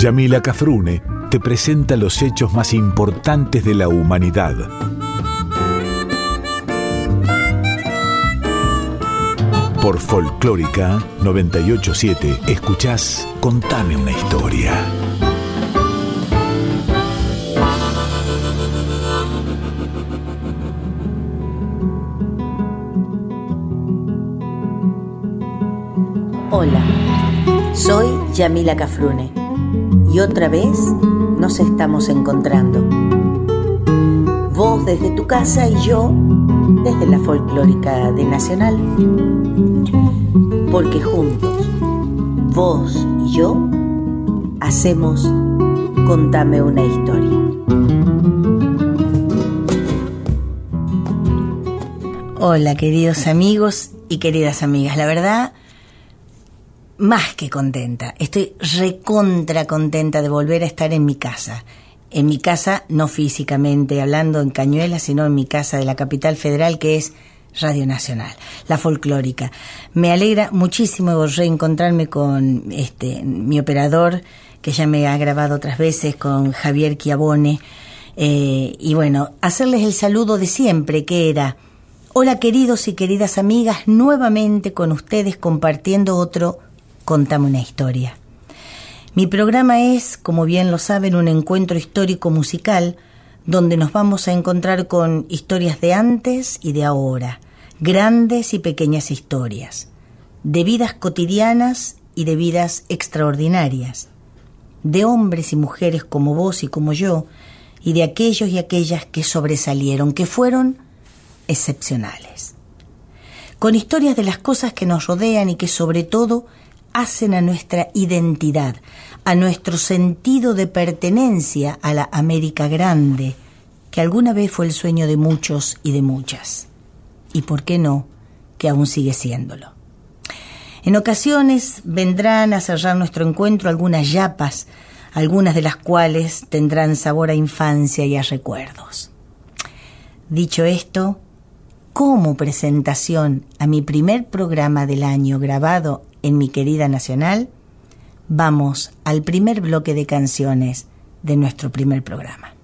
Yamila Cafrune te presenta los hechos más importantes de la humanidad. Por Folclórica 987 escuchás Contame una historia. Hola, soy Yamila Cafrune y otra vez nos estamos encontrando. Vos desde tu casa y yo desde la folclórica de Nacional. Porque juntos, vos y yo, hacemos Contame una historia. Hola queridos amigos y queridas amigas, la verdad más que contenta. Estoy recontra contenta de volver a estar en mi casa. En mi casa, no físicamente hablando en Cañuela, sino en mi casa de la capital federal, que es Radio Nacional, la folclórica. Me alegra muchísimo reencontrarme con este mi operador, que ya me ha grabado otras veces, con Javier Chiabone. Eh, y bueno, hacerles el saludo de siempre, que era, hola queridos y queridas amigas, nuevamente con ustedes compartiendo otro Contame una historia. Mi programa es, como bien lo saben, un encuentro histórico musical donde nos vamos a encontrar con historias de antes y de ahora, grandes y pequeñas historias, de vidas cotidianas y de vidas extraordinarias, de hombres y mujeres como vos y como yo, y de aquellos y aquellas que sobresalieron, que fueron excepcionales. Con historias de las cosas que nos rodean y que sobre todo hacen a nuestra identidad, a nuestro sentido de pertenencia a la América Grande, que alguna vez fue el sueño de muchos y de muchas. Y por qué no, que aún sigue siéndolo. En ocasiones vendrán a cerrar nuestro encuentro algunas yapas, algunas de las cuales tendrán sabor a infancia y a recuerdos. Dicho esto, como presentación a mi primer programa del año grabado en mi querida Nacional, vamos al primer bloque de canciones de nuestro primer programa.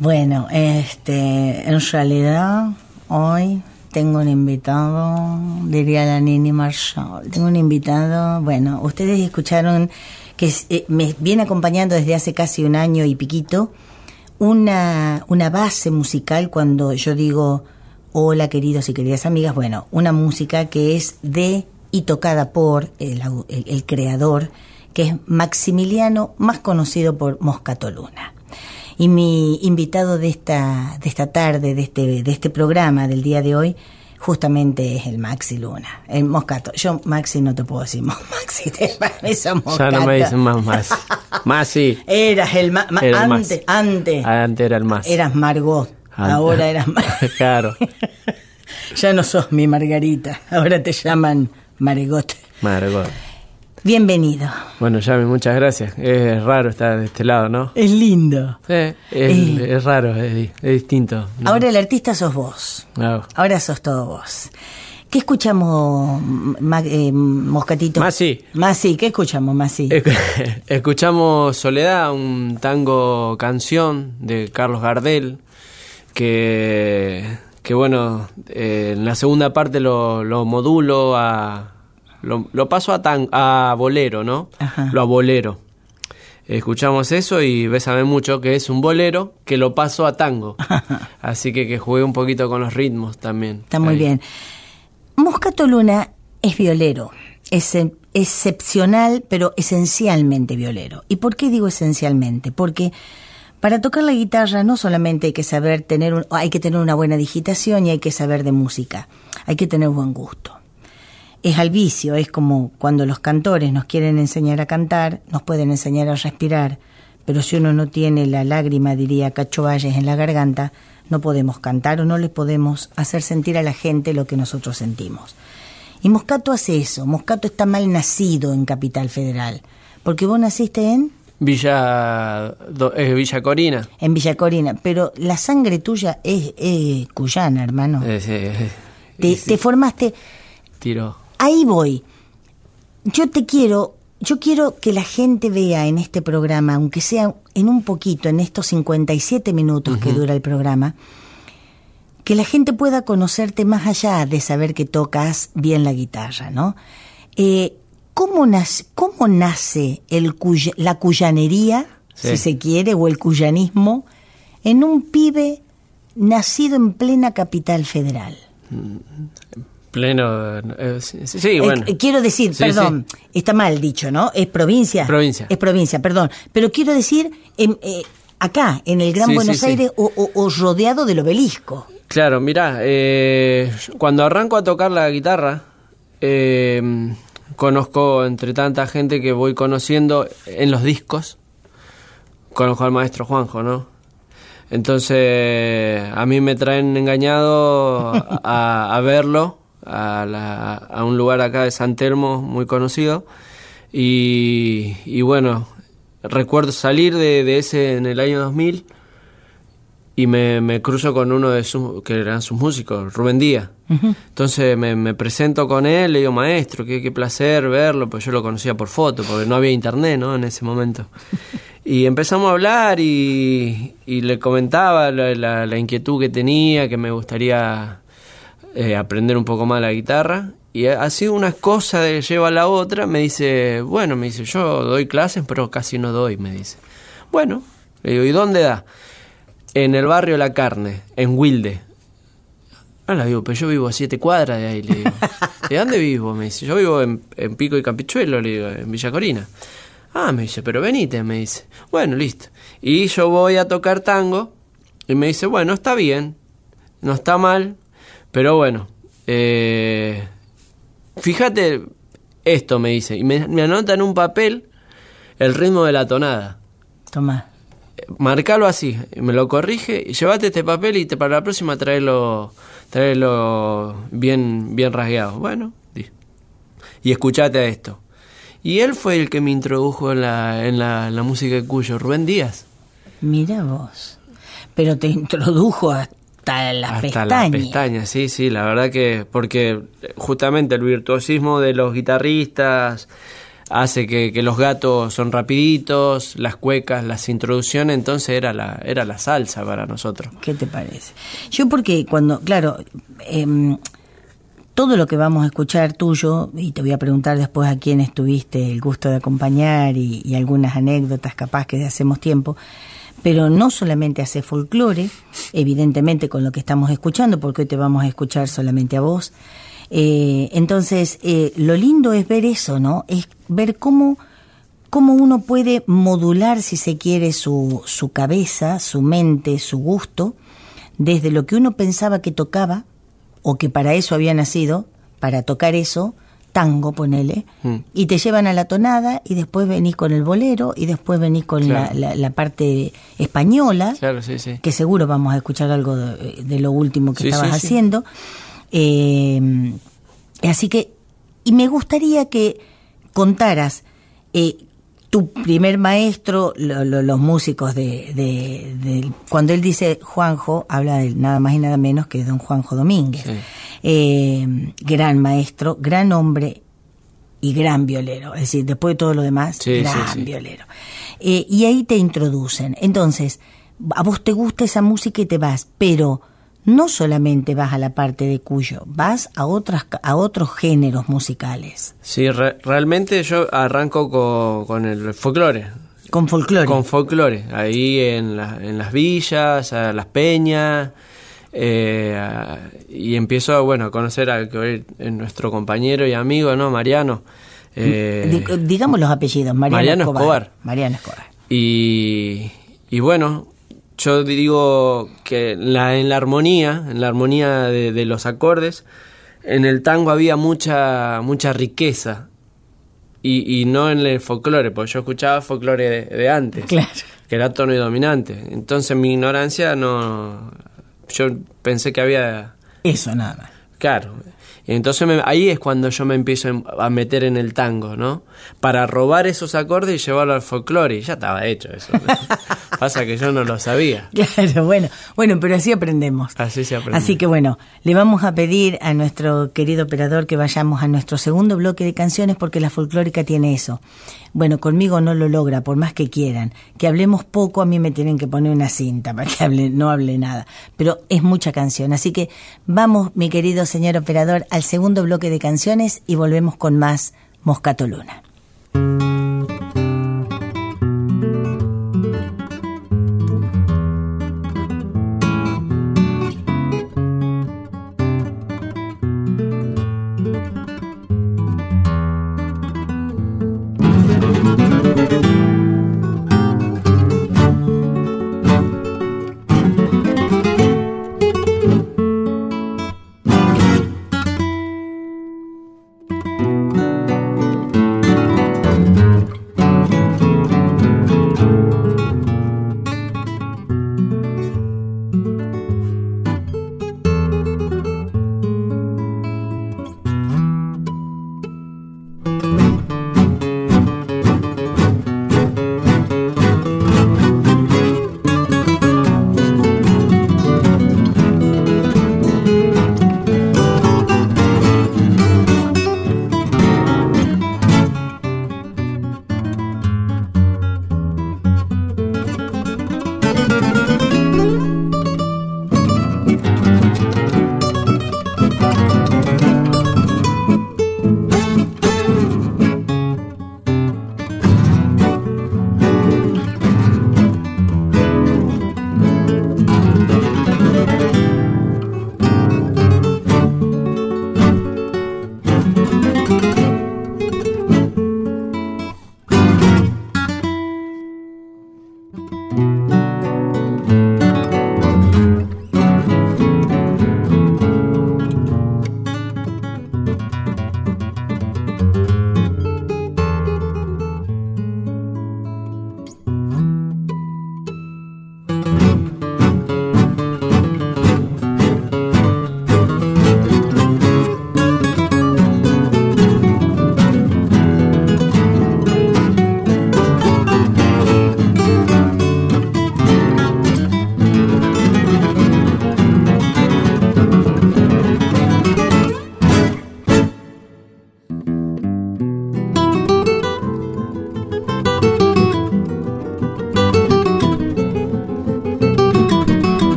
Bueno, este, en realidad hoy tengo un invitado, diría la Nini Marshall. Tengo un invitado, bueno, ustedes escucharon que eh, me viene acompañando desde hace casi un año y piquito una, una base musical cuando yo digo hola queridos y queridas amigas, bueno, una música que es de y tocada por el, el creador, que es Maximiliano, más conocido por Moscato Luna. Y mi invitado de esta, de esta tarde, de este, de este programa del día de hoy, justamente es el Maxi Luna, el Moscato. Yo, Maxi, no te puedo decir Maxi, te Moscato. Ya no me dicen más Maxi. Maxi. Eras el más. Antes, antes. Antes era el más. Eras Margot. Ahora eras Margot. claro. ya no sos mi Margarita. Ahora te llaman Margot. Margot. Bienvenido. Bueno, Yami, muchas gracias. Es raro estar de este lado, ¿no? Es lindo. Sí, es, eh. raro, es, distinto. Ahora el artista sos vos. Ahora sos todo vos. ¿Qué escuchamos, eh, Moscatito? Más sí. Más sí, ¿qué escuchamos, más sí? escuchamos Soledad, un tango canción de Carlos Gardel, que, que bueno, eh, en la segunda parte lo, lo modulo a lo, paso a, tan, a bolero, ¿no? Lo a bolero. Escuchamos eso y bésame mucho, que es un bolero que lo paso a tango. Así que que jugué un poquito con los ritmos también. Está muy bien. Moscato Luna es violero, es excepcional, pero esencialmente violero. ¿Y por qué digo esencialmente? Porque para tocar la guitarra no solamente hay que saber tener, hay que tener una buena digitación y hay que saber de música, hay que tener buen gusto es al vicio, es como cuando los cantores nos quieren enseñar a cantar, nos pueden enseñar a respirar, pero si uno no tiene la lágrima, diría Cacho Valles, en la garganta, no podemos cantar o no le podemos hacer sentir a la gente lo que nosotros sentimos. Y Moscato hace eso, Moscato está mal nacido en Capital Federal, porque vos naciste en... Villa, Villa Corina. En Villa Corina, pero la sangre tuya es, cuyana, hermano. te, te formaste... Tiro ahí voy. Yo te quiero, yo quiero que la gente vea en este programa, aunque sea en un poquito, en estos 57 minutos que dura el programa, que la gente pueda conocerte más allá de saber que tocas bien la guitarra, ¿no? Eh, ¿cómo, nace, ¿Cómo nace el la cuyanería, si se quiere, o el cuyanismo, en un pibe nacido en plena capital federal? Pleno. Eh, sí, bueno. quiero decir, perdón, está mal dicho, ¿no? Es provincia. Provincia. Es provincia, perdón. Pero quiero decir, eh, acá, en el Gran Buenos Aires, o, rodeado del obelisco. Claro, mirá, eh, cuando arranco a tocar la guitarra, conozco entre tanta gente que voy conociendo en los discos, conozco al maestro Juanjo, ¿no? Entonces, a mí me traen engañado a verlo a, un lugar acá de San Telmo muy conocido. Y, bueno, recuerdo salir de, ese en el año 2000 y me, cruzo con uno de sus, que eran sus músicos, Rubén Díaz. Entonces me, presento con él, le digo, maestro, qué, qué placer verlo, pues yo lo conocía por foto, porque no había internet, ¿no? En ese momento. Y empezamos a hablar y, le comentaba la, la, inquietud que tenía, que me gustaría eh, aprender un poco más la guitarra. Y sido una cosa de lleva a la otra. Me dice, bueno, me dice, yo doy clases, pero casi no doy, me dice. Bueno, le digo, ¿y dónde da? En el barrio La Carne, en Wilde. Ah, la digo, pero yo vivo a siete cuadras de ahí, le digo. ¿De dónde vivo? Me dice, yo vivo en, en Pico y Campichuelo, le digo, en Villa Corina. Ah, me dice, pero venite, me dice. Bueno, listo. Y yo voy a tocar tango y me dice, bueno, está bien, no está mal, pero bueno, eh, fíjate esto, me dice, y me, anota en un papel el ritmo de la tonada. Toma. Marcalo así, me lo corrige, llévate este papel y te, para la próxima traerlo, traerlo bien, bien rasgueado. Bueno, y escuchate a esto. Y él fue el que me introdujo en la, en la, la música de Cuyo, Rubén Díaz. Mira vos. Pero te introdujo a hasta las hasta las pestañas, sí, sí, la verdad que porque justamente el virtuosismo de los guitarristas hace que, que, los gatos son rapiditos, las cuecas, las introducciones, entonces era la, era la salsa para nosotros. ¿Qué te parece? Yo porque cuando, claro, eh, todo lo que vamos a escuchar tuyo, y te voy a preguntar después a quién estuviste el gusto de acompañar y, y algunas anécdotas capaz que de hacemos tiempo, pero no solamente hace folclore, evidentemente con lo que estamos escuchando, porque hoy te vamos a escuchar solamente a vos. Eh, entonces, eh, lo lindo es ver eso, ¿no? Es ver cómo, cómo uno puede modular, si se quiere, su, su cabeza, su mente, su gusto, desde lo que uno pensaba que tocaba, o que para eso había nacido, para tocar eso, tango, ponele, mm. y te llevan a la tonada y después venís con el bolero y después venís con la, la, la, parte española, claro, sí, sí. que seguro vamos a escuchar algo de, de lo último que sí, estabas haciendo. Eh, así que, y me gustaría que contaras eh, tu primer maestro, lo, lo, los músicos de, de, de, Cuando él dice Juanjo, habla de nada más y nada menos que don Juanjo Domínguez. Sí. Eh, gran maestro, gran hombre y gran violero. Es decir, después de todo lo demás, sí, gran sí, violero. Eh, y ahí te introducen. Entonces, a vos te gusta esa música y te vas, pero no solamente vas a la parte de Cuyo, vas a otras a otros géneros musicales. Sí, re realmente yo arranco con, con el folclore. Con folclore. Con folclore, ahí en, la, en las villas, a las peñas, eh, y empiezo a, bueno, a conocer a es nuestro compañero y amigo, ¿no? Mariano. Eh, digamos los apellidos, Mariano, Mariano Escobar. Escobar. Mariano Escobar. Y, y bueno, yo digo que la, en la armonía, en la armonía de, de, los acordes, en el tango había mucha, mucha riqueza. Y, y no en el folclore, porque yo escuchaba folclore de, de antes, claro. que era tono y dominante. Entonces mi ignorancia no... Yo pensé que había... Eso nada más. Claro. Entonces me, ahí es cuando yo me empiezo a meter en el tango, ¿no? Para robar esos acordes y llevarlo al folclore. Y ya estaba hecho eso. Pasa que yo no lo sabía. Claro, bueno, bueno, pero así aprendemos. Así se aprende. Así que bueno, le vamos a pedir a nuestro querido operador que vayamos a nuestro segundo bloque de canciones porque la folclórica tiene eso. Bueno, conmigo no lo logra, por más que quieran. Que hablemos poco, a mí me tienen que poner una cinta para que hable, no hable nada. Pero es mucha canción. Así que vamos, mi querido señor operador, al segundo bloque de canciones y volvemos con más Moscato Luna.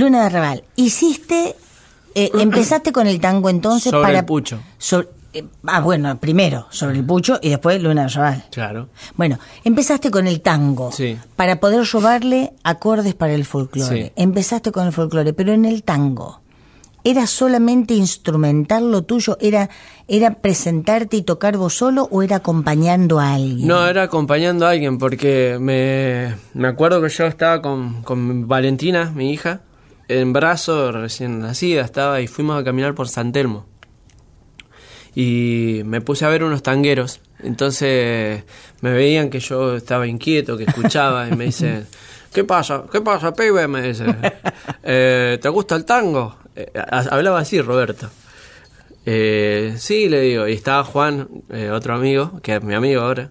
Luna de Raval. Hiciste, eh, empezaste con el tango entonces Sobre para... el pucho. sobre- eh, ah, bueno, primero sobre el pucho y después Luna de Raval. Claro. Bueno, empezaste con el tango Sí. para poder robarle acordes para el folclore. Sí. Empezaste con el folclore, pero en el tango, ¿era solamente instrumental lo tuyo? ¿Era, ¿Era presentarte y tocar vos solo o era acompañando a alguien? No, era acompañando a alguien porque me, me acuerdo que yo estaba con, con Valentina, mi hija, en brazo, recién nacida estaba y fuimos a caminar por San Telmo. Y me puse a ver unos tangueros. Entonces me veían que yo estaba inquieto, que escuchaba y me dicen, ¿qué pasa? ¿Qué pasa, pibe? Me dice, "Eh, ¿te gusta el tango? Eh, ha- hablaba así Roberto. Eh, sí, le digo, y estaba Juan, eh, otro amigo, que es mi amigo ahora.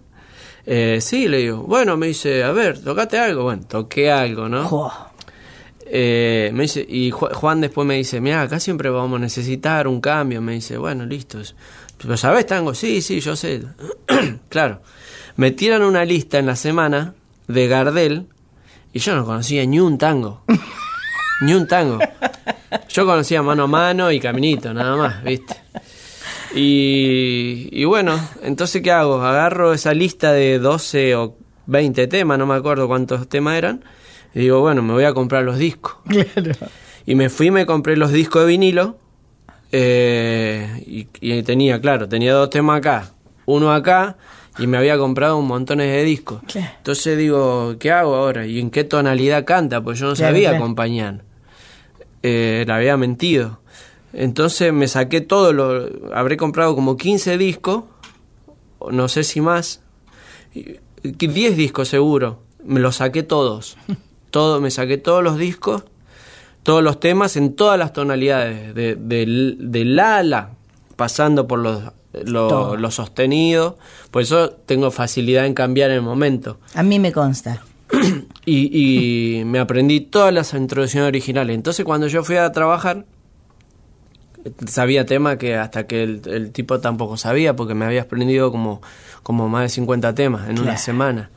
Eh, sí, le digo, bueno, me dice, a ver, tocate algo. Bueno, toqué algo, ¿no? Eh, me dice, y Ju- Juan después me dice, mira, acá siempre vamos a necesitar un cambio. Me dice, bueno, listo. ¿Pero sabes tango? Sí, sí, yo sé. claro. Me tiran una lista en la semana de Gardel y yo no conocía ni un tango. ni un tango. Yo conocía mano a mano y caminito, nada más, ¿viste? Y, y bueno, entonces ¿qué hago? Agarro esa lista de 12 o 20 temas, no me acuerdo cuántos temas eran, y digo, bueno, me voy a comprar los discos. Y me fui y me compré los discos de vinilo, eh, y, y tenía, claro, tenía dos temas acá, uno acá, y me había comprado un montón de discos. Claro. Entonces digo, ¿qué hago ahora? ¿Y en qué tonalidad canta? Pues yo no Claro, sabía acompañar. Eh, le había mentido. Entonces me saqué todo, lo, habré comprado como 15 discos, no sé si más, y- y 10 discos seguro, me los saqué todos. Todo, me saqué todos los discos, todos los temas en todas las tonalidades, de, de, de la a la, pasando por los, lo, sostenido, por eso tengo facilidad en cambiar en el momento. a mí me consta. Y, y me aprendí todas las introducciones originales. Entonces cuando yo fui a trabajar, sabía tema que hasta que el, el tipo tampoco sabía, porque me había aprendido como, como más de 50 temas en una semana.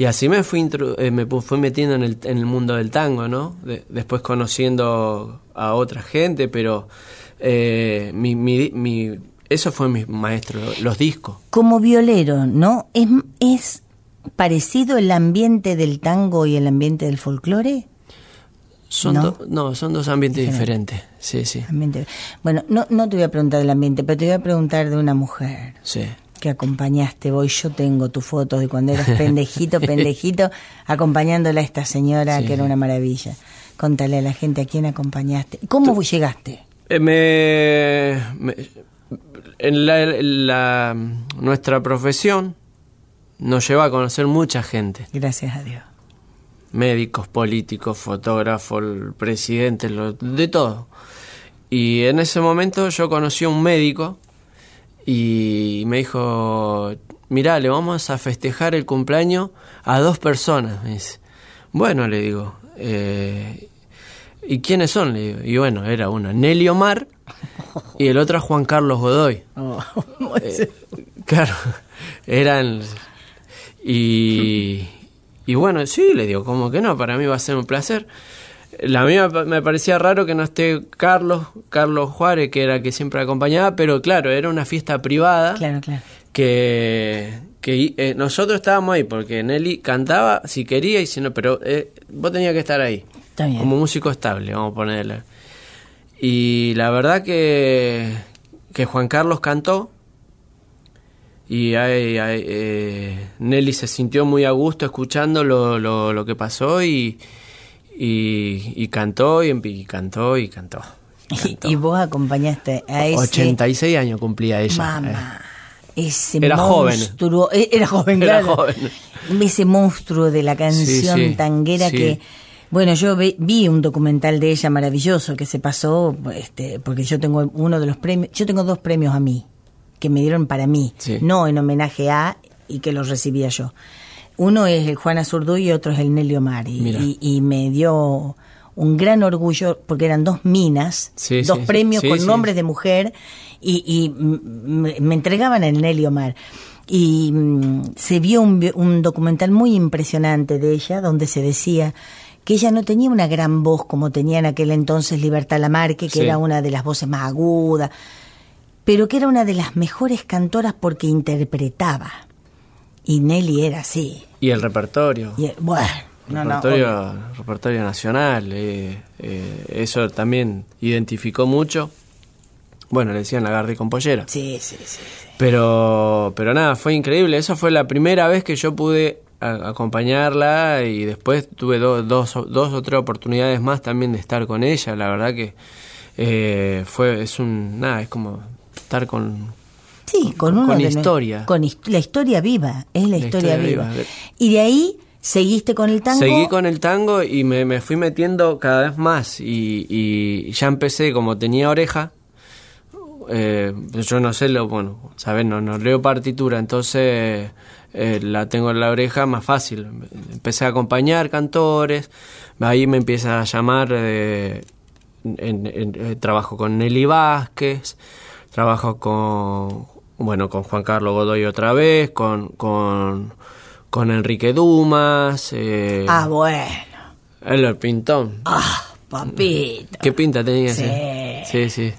Y así me fui, eh, me fui metiendo en el, en el mundo del tango, ¿no? De- después conociendo a otra gente, pero eh, mi, mi, mi- eso fue mi maestro, los discos. Como violero, ¿no? ¿Es, ¿Es parecido el ambiente del tango y el ambiente del folclore? Son ¿No? do- no, son dos ambientes Diferente. diferentes. Sí, sí, Ambiente. Bueno, no, no te voy a preguntar del ambiente, pero te voy a preguntar de una mujer sí. Que acompañaste vos. Yo tengo tus fotos de cuando eras pendejito, pendejito, acompañándola a esta señora Sí. que era una maravilla. Contale a la gente a quién acompañaste. ¿Cómo llegaste? Eh, me, me- en la, en la- nuestra profesión nos lleva a conocer mucha gente, Gracias a Dios. médicos, políticos, fotógrafos, el presidente, lo- de todo. Y en ese momento yo conocí a un médico y me dijo, mirá, le vamos a festejar el cumpleaños a dos personas. Me dice, bueno, le digo, eh, ¿y quiénes son? Le digo, y bueno, era uno, Nelly Omar y el otro Juan Carlos Godoy. Eh, claro, eran... Y, y bueno, sí, le digo, ¿cómo que no? Para mí va a ser un placer. La mía me parecía raro que no esté Carlos, Carlos Juárez, que era el que siempre acompañaba, pero claro, era una fiesta privada Claro, claro. que, que eh, nosotros estábamos ahí porque Nelly cantaba si quería y si no, pero eh, vos tenías que estar ahí Está bien. como músico estable, vamos a ponerle. Y la verdad que, que Juan Carlos cantó y ahí- ahí, eh, Nelly se sintió muy a gusto escuchando lo, lo, lo que pasó y, y, y cantó y, y cantó y cantó. Y, cantó. y vos acompañaste a ese... 86 años cumplía ella. Mamá. Ese Era joven. monstruo, eh, era joven, Era claro. joven. Ese monstruo de la canción Sí, sí, tanguera sí. que, bueno, yo vi un documental de ella maravilloso que se pasó, este, porque yo tengo uno de los premios, yo tengo dos premios a mí, que me dieron para mí, no en homenaje a, y que los recibía yo. Uno es el Juana Zurduy y otro es el Nelly Omar, y, y- me dio un gran orgullo, porque eran dos minas, Sí, dos sí, premios sí, con nombres de mujer y, me, entregaban el Nelly Omar. y mm, se vio un, documental muy impresionante de ella donde se decía que ella no tenía una gran voz como tenía en aquel entonces Libertad Lamarque, que Sí. era una de las voces más agudas, pero que era una de las mejores cantoras porque interpretaba. Y Nelly era así. Y el repertorio. Y, bueno, no, no, repertorio, repertorio nacional. eh, eh, eso también identificó mucho. Bueno, le decían la Gardi con pollera. Sí, sí, sí. sí. Pero, pero nada, fue increíble. Esa fue la primera vez que yo pude a- acompañarla y después tuve do- dos, o- dos o tres oportunidades más también de estar con ella. La verdad que eh, fue, es un, nada, es como estar con, Sí, con, Con- uno con historia. Con la historia viva, es la, La historia, historia viva. viva. Y de ahí seguiste con el tango. Seguí con el tango y me, me fui metiendo cada vez más y, y ya empecé, como tenía oreja, eh, yo no sé, lo bueno, ¿sabes? No, no leo partitura, entonces eh, la tengo en la oreja más fácil. Empecé a acompañar cantores, ahí me empieza a llamar, eh, en- en- eh, trabajo con Nelly Vázquez, trabajo con, bueno, con Juan Carlos Godoy otra vez, con... con con Enrique Dumas, eh, Ah, bueno. el pintón. Ah, papito. ¿Qué pinta tenía Sí. ese? Sí, sí.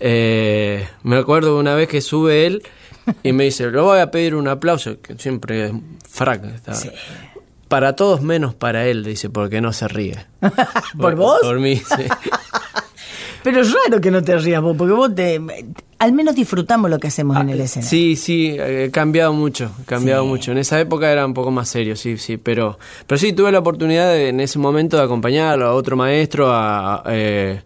Eh, me acuerdo una vez que sube él y me dice, le voy a pedir un aplauso, que siempre es frac. Sí. Para todos menos para él, dice, porque no se ríe. ¿Por vos? Por mí, sí. Pero es raro que no te rías vos, porque vos te... Al menos disfrutamos lo que hacemos en el escenario. Ah, Sí, sí, he cambiado mucho, he cambiado Sí. mucho. En esa época era un poco más serio, sí, sí, pero, pero sí tuve la oportunidad de, en ese momento de acompañarlo a otro maestro, a, eh,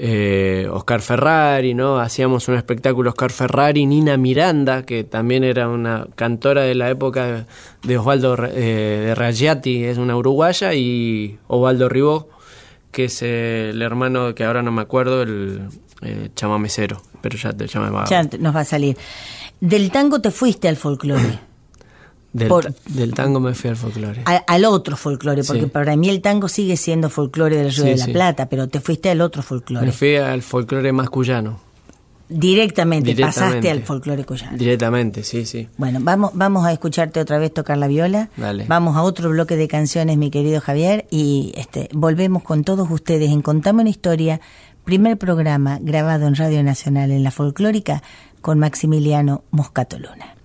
eh, Oscar Ferrari, ¿no? Hacíamos un espectáculo Oscar Ferrari, Nina Miranda, que también era una cantora de la época de, Osvaldo eh, de Raggiati, es una uruguaya, y Osvaldo Ribó, que es eh, el hermano que ahora no me acuerdo, el eh, chamamecero, pero ya te llamaba. Ya te- nos va a salir. Del tango te fuiste al folclore. Del, Por- ta- del tango me fui al folclore. a- al otro folclore, porque Sí. para mí el tango sigue siendo folclore del Río Sí, de la sí. Plata, pero te fuiste al otro folclore. Me fui al folclore mascullano. Directamente, pasaste al folclore cuyano. Directamente, sí, sí. Bueno, vamos, vamos a escucharte otra vez tocar la viola. Dale. Vamos a otro bloque de canciones, mi querido Javier, y este, volvemos con todos ustedes en Contame una historia, primer programa grabado en Radio Nacional en la folclórica con Maximiliano Moscato Luna.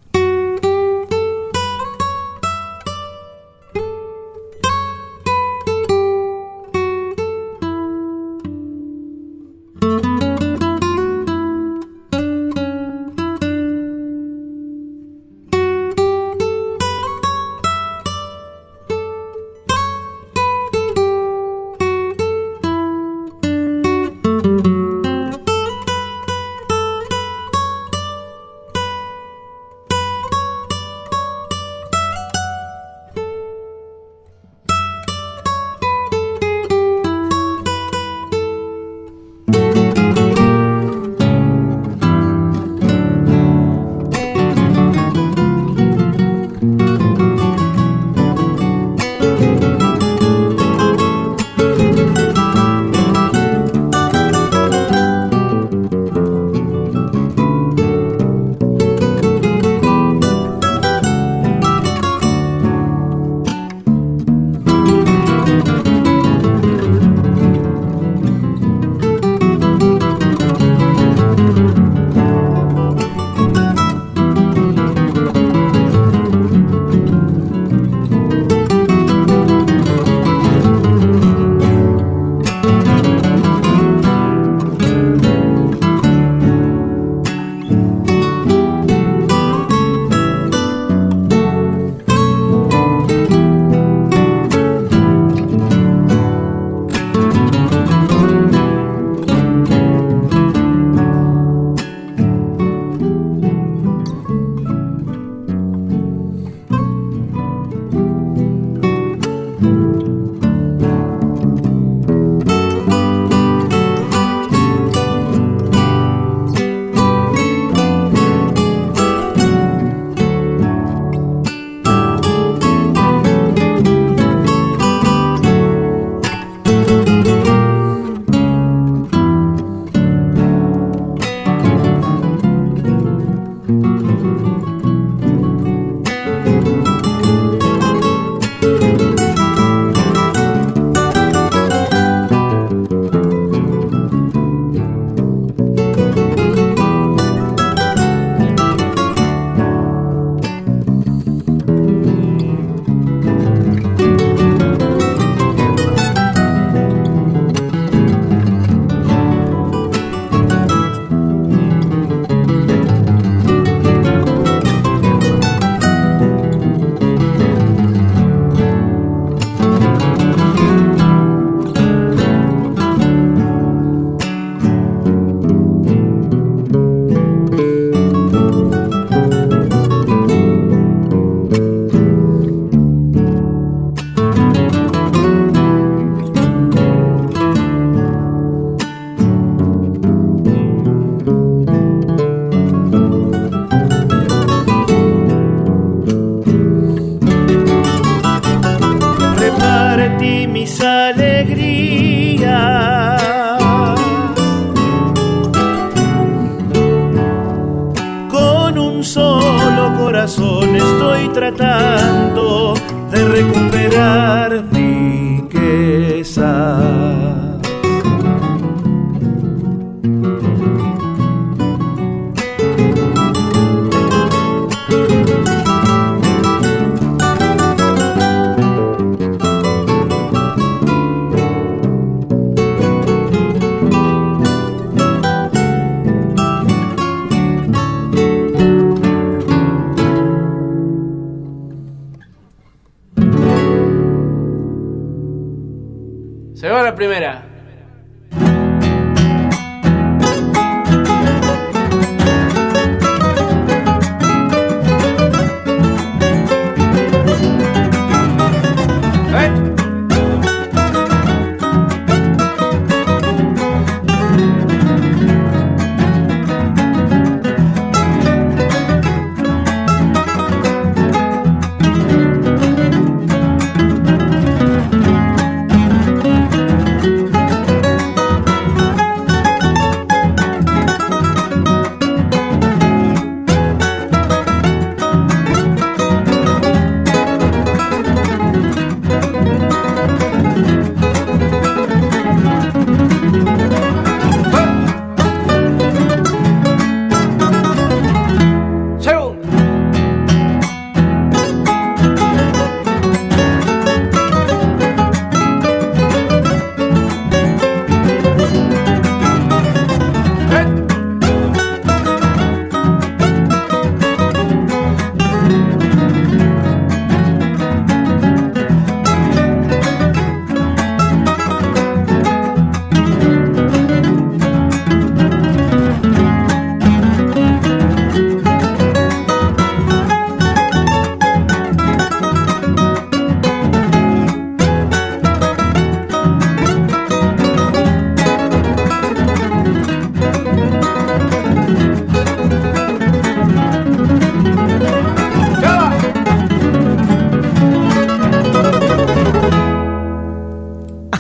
Primera.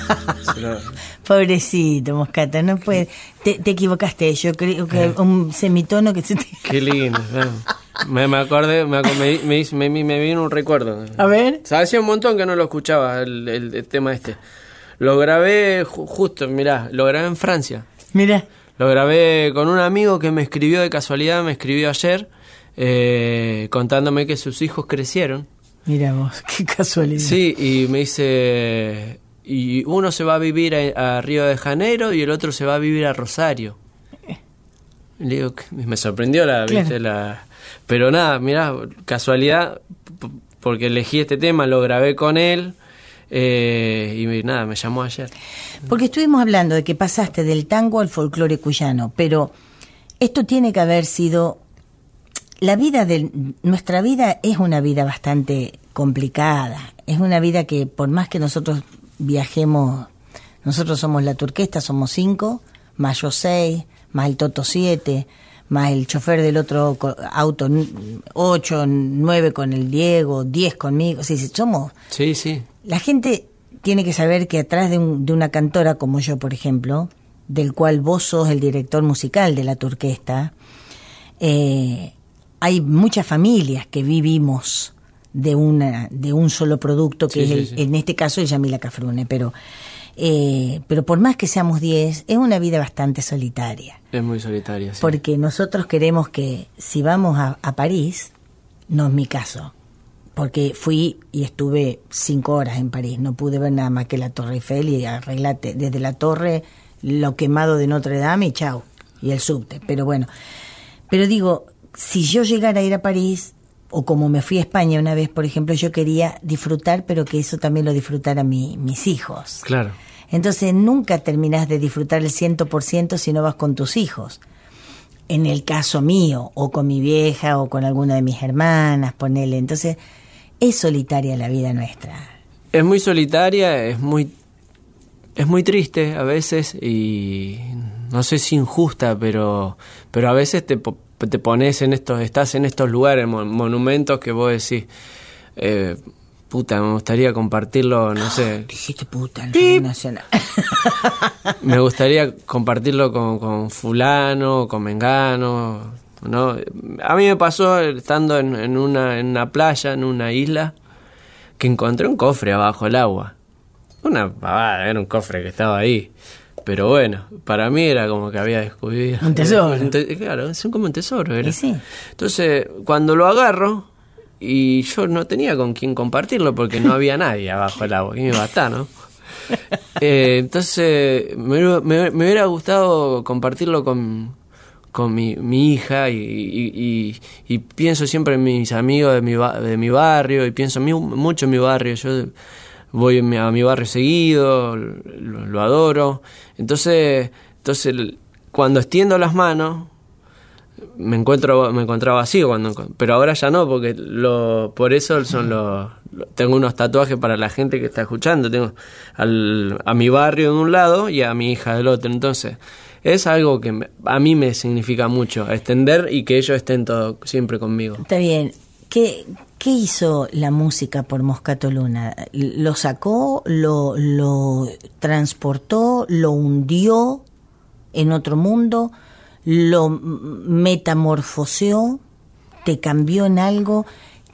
Pobrecito, Moscata, no puede. Te, equivocaste, yo creo que eh. un semitono que se te. Qué lindo. me, me acordé, me, me, me, vino un recuerdo. A ver. hacía un montón que no lo escuchaba el, el, tema este. Lo grabé justo, mirá, lo grabé en Francia. Mira. Lo grabé con un amigo que me escribió de casualidad, me escribió ayer, eh, contándome que sus hijos crecieron. Mira vos, qué casualidad. Sí, y me dice, y uno se va a vivir a, Río de Janeiro y el otro se va a vivir a Rosario. Le digo, me sorprendió la, ¿viste? la... Pero nada, mira casualidad, porque elegí este tema, lo grabé con él eh, y nada, me llamó ayer. Porque estuvimos hablando de que pasaste del tango al folclore cuyano, pero esto tiene que haber sido... La vida de... Nuestra vida es una vida bastante complicada, es una vida que por más que nosotros viajemos, nosotros somos la turquesta, somos cinco, más yo seis, más el Toto siete, más el chofer del otro auto ocho, nueve con el Diego, diez conmigo, sí, somos... Sí, sí. La gente tiene que saber que atrás de, de una cantora como yo, por ejemplo, del cual vos sos el director musical de la turquesta, eh, hay muchas familias que vivimos de una de un solo producto que es en este caso es Yamila Cafrune pero eh, pero por más que seamos 10 es una vida bastante solitaria. Es muy solitaria sí. porque nosotros queremos que si vamos a, París no es mi caso porque fui y estuve cinco horas en París no pude ver nada más que la Torre Eiffel y arreglate desde la torre lo quemado de Notre Dame y chao y el subte pero bueno. Pero digo si yo llegara a ir a París o como me fui a España una vez, por ejemplo, yo quería disfrutar, pero que eso también lo disfrutaran mis hijos. Claro. Entonces nunca terminás de disfrutar el ciento por ciento si no vas con tus hijos. En el caso mío, o con mi vieja, o con alguna de mis hermanas, ponele. Entonces, es solitaria la vida nuestra. Es muy solitaria, es muy, es muy triste a veces y no sé si injusta, pero, pero a veces te te pones en estos, estás en estos lugares, monumentos que vos decís, eh, puta, me gustaría compartirlo, no sé. Dijiste puta, nacional. me gustaría compartirlo con, con fulano, con mengano, ¿no? A mí me pasó estando en, en, una, en una playa, en una isla, que encontré un cofre abajo del agua. Una pavada, era un cofre que estaba ahí. Pero bueno, para mí era como que había descubierto. Un tesoro. claro, es como un tesoro. Era. Sí. Entonces, cuando lo agarro, y yo no tenía con quién compartirlo porque no había nadie abajo del agua. ¿Quién me iba a estar, no? Eh, entonces, me, hubiera gustado compartirlo con, con mi, mi hija y, y, pienso siempre en mis amigos de mi, de mi barrio y pienso mucho en mi barrio. Yo voy a mi barrio seguido, lo, adoro. Entonces, entonces, cuando extiendo las manos, me encuentro me encontraba vacío cuando pero ahora ya no porque lo por eso son los tengo unos tatuajes para la gente que está escuchando. Tengo al, a mi barrio de un lado y a mi hija del otro. Entonces es algo que a mí me significa mucho extender y que ellos estén todo siempre conmigo. Está bien qué qué hizo la música por Moscato Luna lo sacó lo lo transportó lo hundió en otro mundo lo metamorfoseó, te cambió en algo,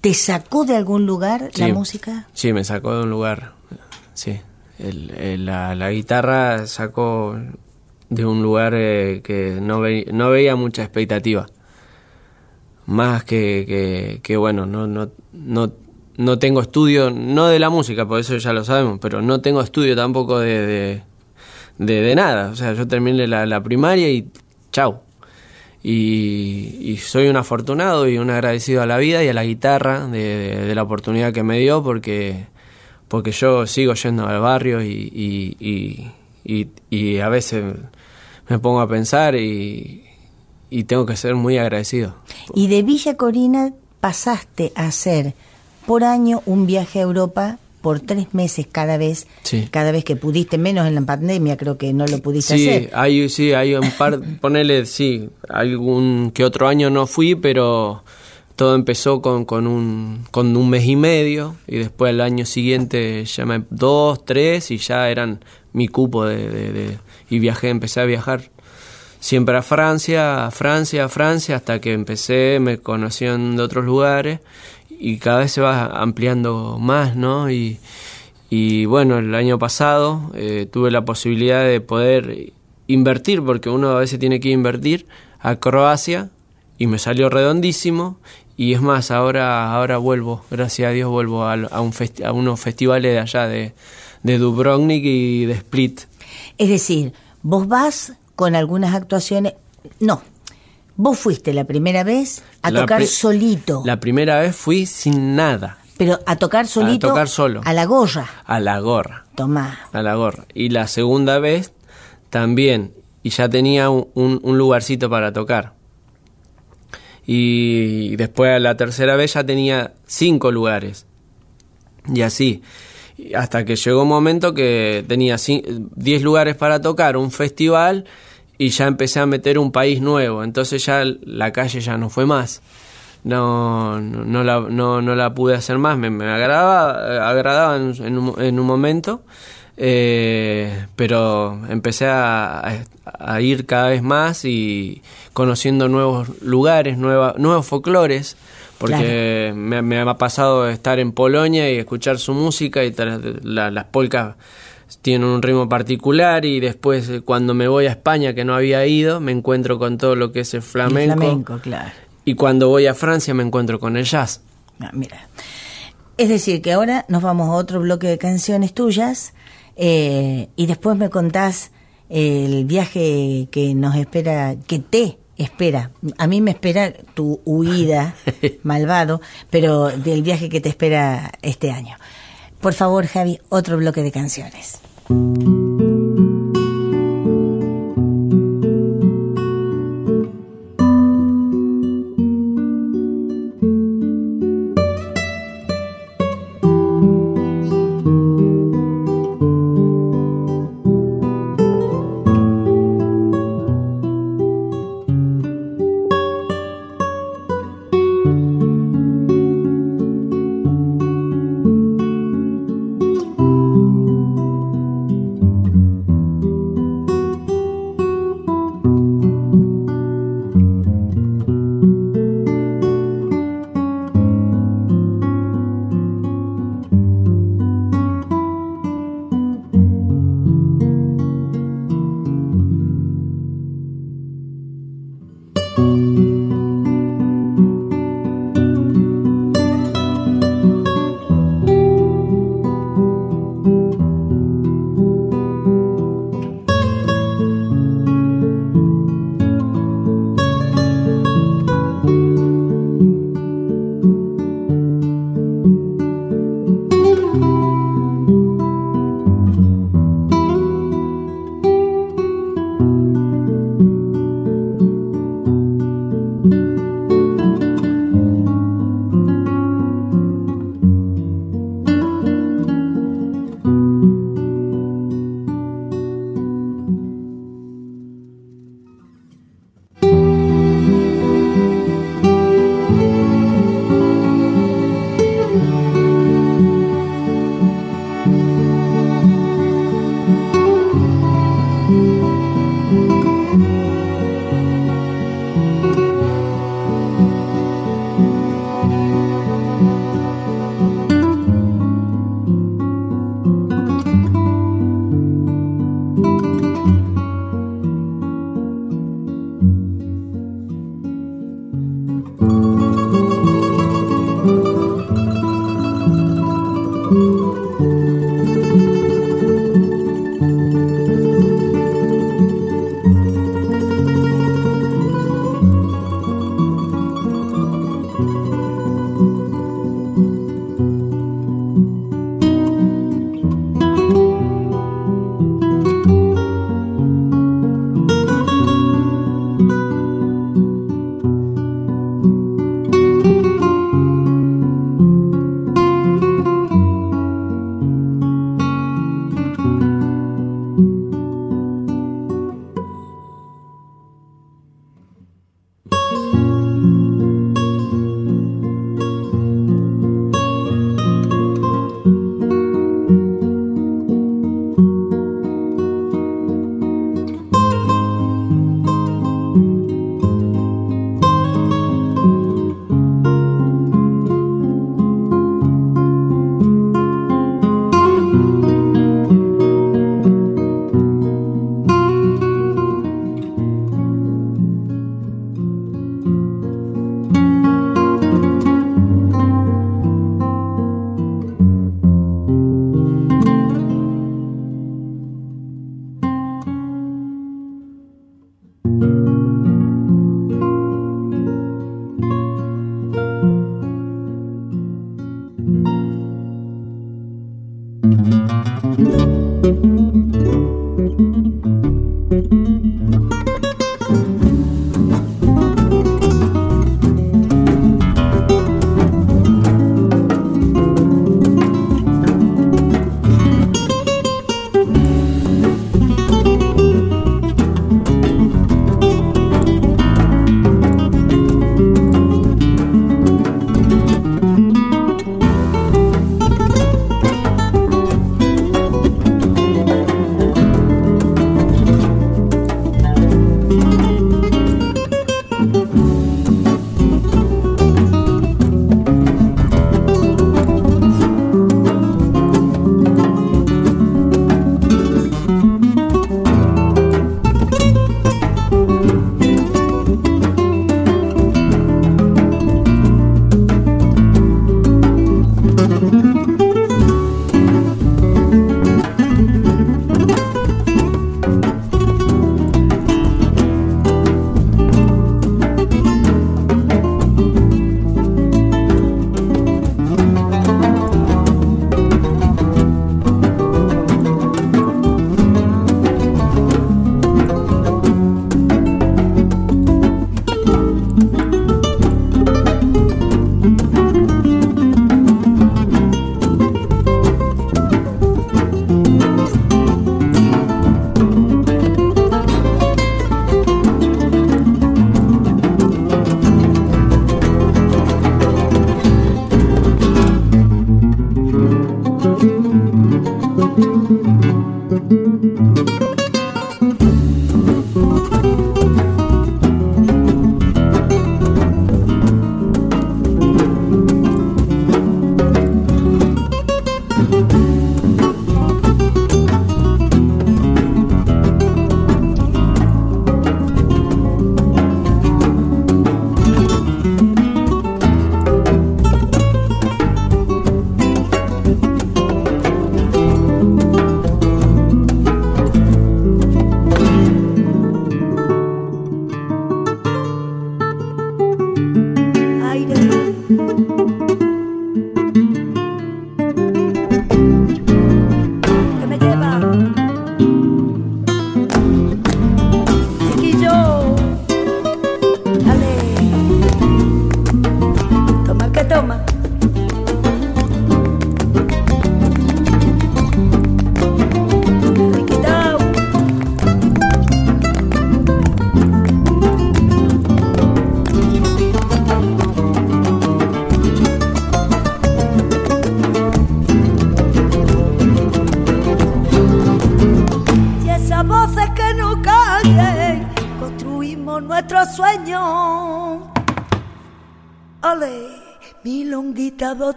te sacó de algún lugar la música. Sí, me sacó de un lugar, sí. El, la, guitarra sacó de un lugar eh, que no, no veía mucha expectativa. Más que, que, bueno, no, no, no, no tengo estudio, no de la música, por eso ya lo sabemos, pero no tengo estudio tampoco de, de, nada. O sea, yo terminé la, la primaria y chau. Y, soy un afortunado y un agradecido a la vida y a la guitarra de, la oportunidad que me dio porque, porque yo sigo yendo al barrio y, y, a veces me pongo a pensar y, tengo que ser muy agradecido. Y de Villa Corina pasaste a hacer por año un viaje a Europa por tres meses cada vez, cada vez que pudiste, menos en la pandemia creo que no lo pudiste hacer. Hay, sí, hay un par, ponele, sí, algún que otro año no fui, pero todo empezó con, con, un, con un mes y medio y después el año siguiente ya me, dos, tres y ya eran mi cupo de, de, y viajé, empecé a viajar siempre a Francia, a Francia, a Francia, hasta que empecé, me conocían de otros lugares y cada vez se va ampliando más, ¿no? Y, y bueno, el año pasado eh, tuve la posibilidad de poder invertir, porque uno a veces tiene que invertir, a Croacia y me salió redondísimo. Y es más, ahora, ahora vuelvo, gracias a Dios, vuelvo a, a, un a unos festivales de allá de, de Dubrovnik y de Split. Es decir, vos vas con algunas actuaciones, no, Vos fuiste la primera vez a tocar solito. La primera vez fui sin nada. Pero a tocar solito. A tocar solo. A la gorra. A la gorra. Tomá. A la gorra. Y la segunda vez también. Y ya tenía un, un lugarcito para tocar. Y después a la tercera vez ya tenía cinco lugares. Y así. Hasta que llegó un momento que tenía diez lugares para tocar, un festival y ya empecé a meter un país nuevo, entonces ya la calle ya no fue más. No, no, la, no, no la pude hacer más, me, me agradaba, agradaba en, un, en un momento, eh, pero empecé a, a, ir cada vez más y conociendo nuevos lugares, nueva, nuevos folclores, porque me, me, ha pasado estar en Polonia y escuchar su música y las polcas tienen un ritmo particular y después eh, cuando me voy a España que no había ido me encuentro con todo lo que es el flamenco. claro. Y cuando voy a Francia me encuentro con el jazz. Ah, mira. Es decir, que ahora nos vamos a otro bloque de canciones tuyas eh, y después me contás el viaje que nos espera, que te espera. A mí me espera tu huida, malvado, pero del viaje que te espera este año. Por favor, Javi, otro bloque de canciones.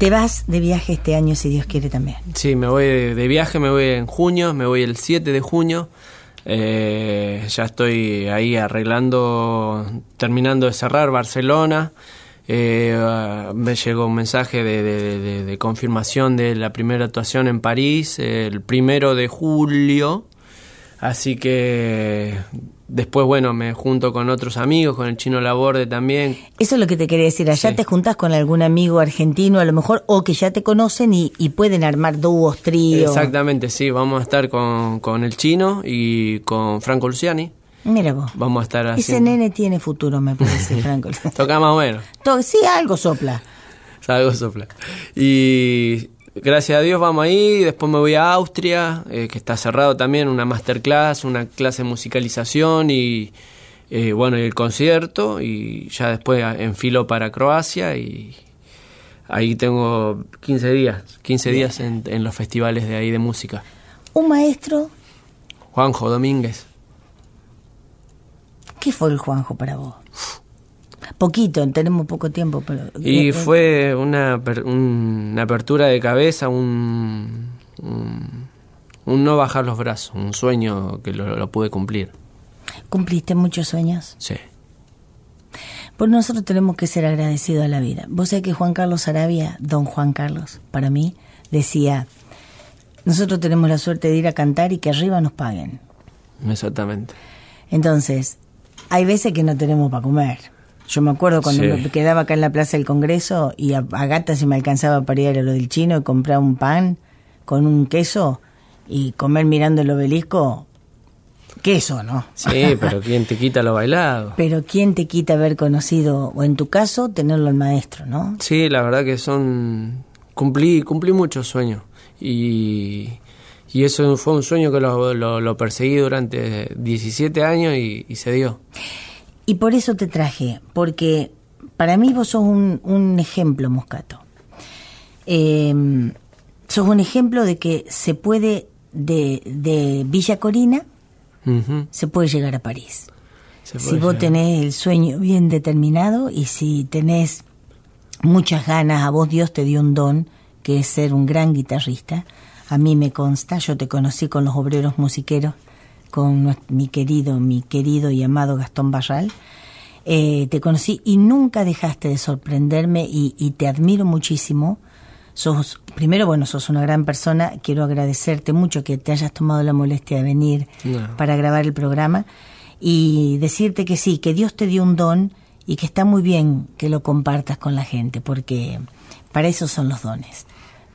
Te vas de viaje este año, si Dios quiere también. Sí, me voy de, viaje, me voy en junio, me voy el 7 de junio. Eh, ya estoy ahí arreglando, terminando de cerrar Barcelona. Eh, me llegó un mensaje de, de, confirmación de la primera actuación en París el primero de julio. Así que Después, bueno, me junto con otros amigos, con el chino Laborde también. Eso es lo que te quería decir. Allá te juntás con algún amigo argentino, a lo mejor, o que ya te conocen y, pueden armar dúos, tríos. Exactamente, sí. Vamos a estar con, con el chino y con Franco Luciani. Mira vos. Vamos a estar así. Ese nene tiene futuro, me parece, Franco. Toca más o menos. sí, algo sopla. algo sopla. Y gracias a Dios vamos ahí, después me voy a Austria, eh, que está cerrado también, una masterclass, una clase de musicalización y eh, bueno, y el concierto y ya después enfilo para Croacia y ahí tengo 15 días, 15 días en, en, los festivales de ahí de música. ¿Un maestro? Juanjo Domínguez. ¿Qué fue el Juanjo para vos? Poquito, tenemos poco tiempo, pero... Y fue una, una apertura de cabeza, un, un, no bajar los brazos, un sueño que lo, pude cumplir. ¿Cumpliste muchos sueños? Sí. Pues nosotros tenemos que ser agradecidos a la vida. Vos sabés que Juan Carlos Arabia, don Juan Carlos, para mí, decía, nosotros tenemos la suerte de ir a cantar y que arriba nos paguen. Exactamente. Entonces, hay veces que no tenemos para comer Yo me acuerdo cuando me quedaba acá en la Plaza del Congreso y a, gata se me alcanzaba para ir a lo del chino y comprar un pan con un queso y comer mirando el obelisco, queso, ¿no? Sí, pero ¿quién te quita lo bailado? Pero ¿quién te quita haber conocido, o en tu caso, tenerlo al maestro, ¿no? Sí, la verdad que son... Cumplí, cumplí muchos sueños y, y eso fue un sueño que lo, lo, perseguí durante 17 años y, se dio. Y por eso te traje, porque para mí vos sos un, un ejemplo, Moscato. Eh, sos un ejemplo de que se puede, de, de Villa Corina, se puede llegar a París. Si vos tenés el sueño bien determinado y si tenés muchas ganas, a vos Dios te dio un don, que es ser un gran guitarrista. A mí me consta, yo te conocí con los obreros musiqueros, con mi querido, mi querido y amado Gastón Barral. Eh, te conocí y nunca dejaste de sorprenderme y, y te admiro muchísimo. Sos, primero, bueno, sos una gran persona, quiero agradecerte mucho que te hayas tomado la molestia de venir para grabar el programa y decirte que sí, que Dios te dio un don y que está muy bien que lo compartas con la gente, porque para eso son los dones,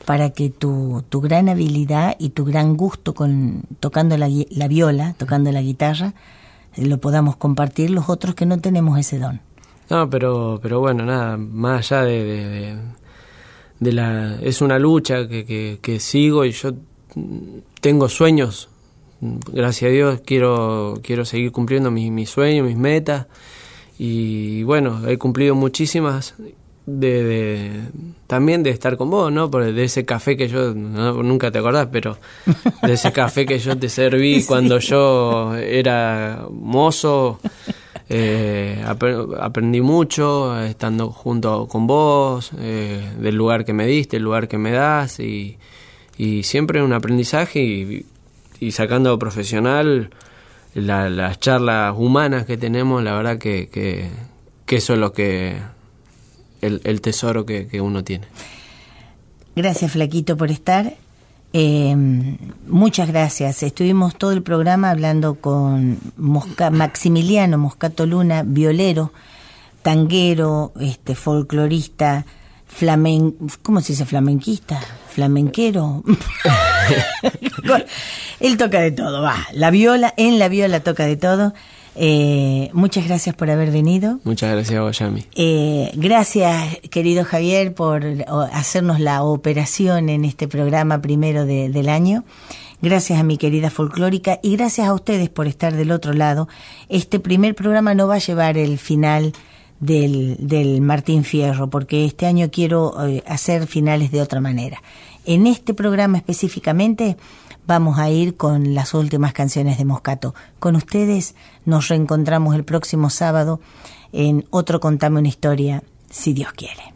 para que tu, tu gran habilidad y tu gran gusto con tocando la, la viola, tocando la guitarra, lo podamos compartir los otros que no tenemos ese don. No, pero, pero bueno, nada, más allá de de la es una lucha que, que, sigo y yo tengo sueños gracias a Dios quiero quiero seguir cumpliendo mis, mis sueños mis metas y bueno he cumplido muchísimas de, también de estar con vos, ¿no? Por, de ese café que yo, nunca te acordás, pero de ese café que yo te serví cuando yo era mozo, eh, aprendí mucho estando junto con vos, eh, del lugar que me diste, el lugar que me das y, y siempre un aprendizaje y, y sacando profesional las charlas humanas que tenemos, la verdad que, que, que eso es lo que el, el tesoro que, que uno tiene. Gracias, Flaquito, por estar. Eh, muchas gracias. Estuvimos todo el programa hablando con Maximiliano Moscato Luna, violero, tanguero, este, folclorista, flamen, ¿cómo se dice flamenquista? Flamenquero. Él toca de todo, va. La viola, en la viola toca de todo. Eh, muchas gracias por haber venido. Muchas gracias, Guayami. Eh, gracias, querido Javier, por hacernos la operación en este programa primero del año. Gracias a mi querida folclórica y gracias a ustedes por estar del otro lado. Este primer programa no va a llevar el final del, del Martín Fierro, porque este año quiero eh, hacer finales de otra manera. En este programa específicamente vamos a ir con las últimas canciones de Moscato. Con ustedes nos reencontramos el próximo sábado en otro Contame una historia, si Dios quiere.